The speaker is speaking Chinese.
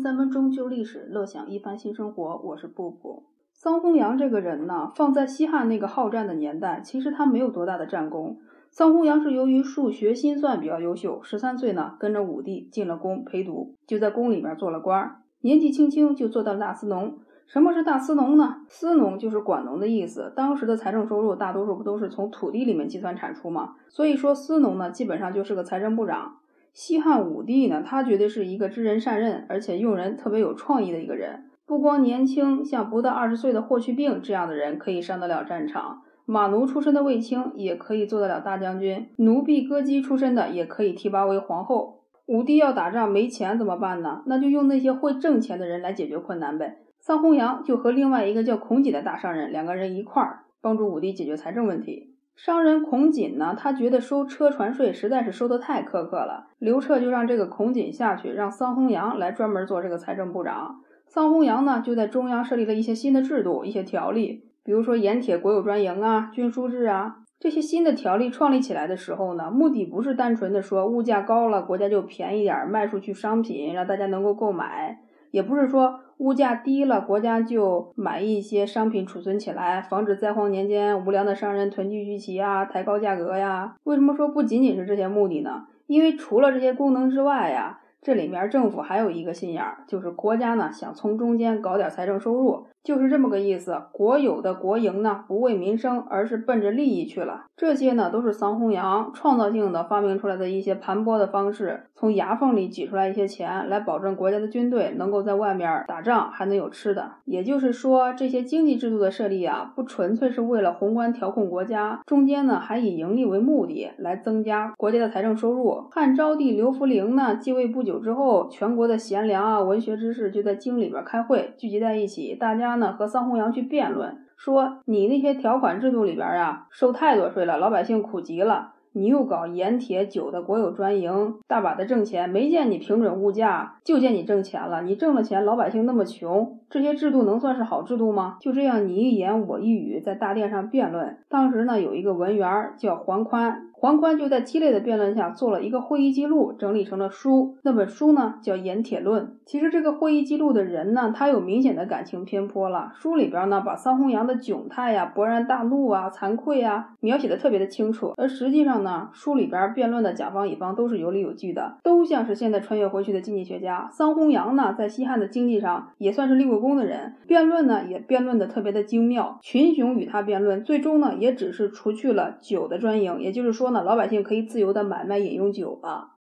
三分钟就历史，乐享一番新生活。我是布布。桑弘羊这个人呢，放在西汉那个好战的年代，其实他没有多大的战功。桑弘羊是由于数学心算比较优秀，十三岁呢跟着武帝进了宫陪读，就在宫里面做了官儿。年纪轻轻就做到了大司农。什么是大司农呢？司农就是管农的意思。当时的财政收入大多数不都是从土地里面计算产出吗？所以说司农呢，基本上就是个财政部长。西汉武帝呢，他绝对是一个知人善任，而且用人特别有创意的一个人。不光年轻，像不到二十岁的霍去病这样的人可以上得了战场，马奴出身的卫青也可以做得了大将军，奴婢歌姬出身的也可以提拔为皇后。武帝要打仗没钱怎么办呢？那就用那些会挣钱的人来解决困难呗。桑弘羊就和另外一个叫孔己的大商人，两个人一块儿帮助武帝解决财政问题。商人孔瑾呢，他觉得收车船税实在是收得太苛刻了。刘彻就让这个孔瑾下去，让桑弘羊来专门做这个财政部长。桑弘羊呢，就在中央设立了一些新的制度、一些条例，比如说盐铁国有专营啊、均输制啊这些新的条例创立起来的时候呢，目的不是单纯的说物价高了，国家就便宜点卖出去商品，让大家能够购买。也不是说物价低了，国家就买一些商品储存起来，防止灾荒年间无良的商人囤积居奇啊，抬高价格呀。为什么说不仅仅是这些目的呢？因为除了这些功能之外呀。这里面政府还有一个心眼儿，就是国家呢想从中间搞点财政收入，就是这么个意思。国有的国营呢不为民生，而是奔着利益去了。这些呢都是桑弘羊创造性的发明出来的一些盘剥的方式，从牙缝里挤出来一些钱，来保证国家的军队能够在外面打仗还能有吃的。也就是说，这些经济制度的设立啊，不纯粹是为了宏观调控国家，中间呢还以盈利为目的，来增加国家的财政收入。汉昭帝刘弗陵呢继位不久。之后，全国的贤良啊，文学之士就在京里边开会，聚集在一起，大家他呢和桑弘羊去辩论，说你那些条款制度里边啊，收太多税了，老百姓苦极了。你又搞盐铁酒的国有专营，大把的挣钱，没见你平准物价，就见你挣钱了。你挣了钱，老百姓那么穷，这些制度能算是好制度吗？就这样你一言我一语在大殿上辩论。当时呢，有一个文员叫桓宽。桓宽就在激烈的辩论下做了一个会议记录，整理成了书。那本书呢叫《盐铁论》。其实这个会议记录的人呢，他有明显的感情偏颇了。书里边呢，把桑弘羊的窘态呀、勃然大怒啊、惭愧啊，描写的特别的清楚。而实际上呢，书里边辩论的甲方乙方都是有理有据的，都像是现在穿越回去的经济学家。桑弘羊呢，在西汉的经济上也算是立过功的人，辩论呢也辩论的特别的精妙。群雄与他辩论，最终呢也只是除去了酒的专营，也就是说。老百姓可以自由的买卖饮用酒了。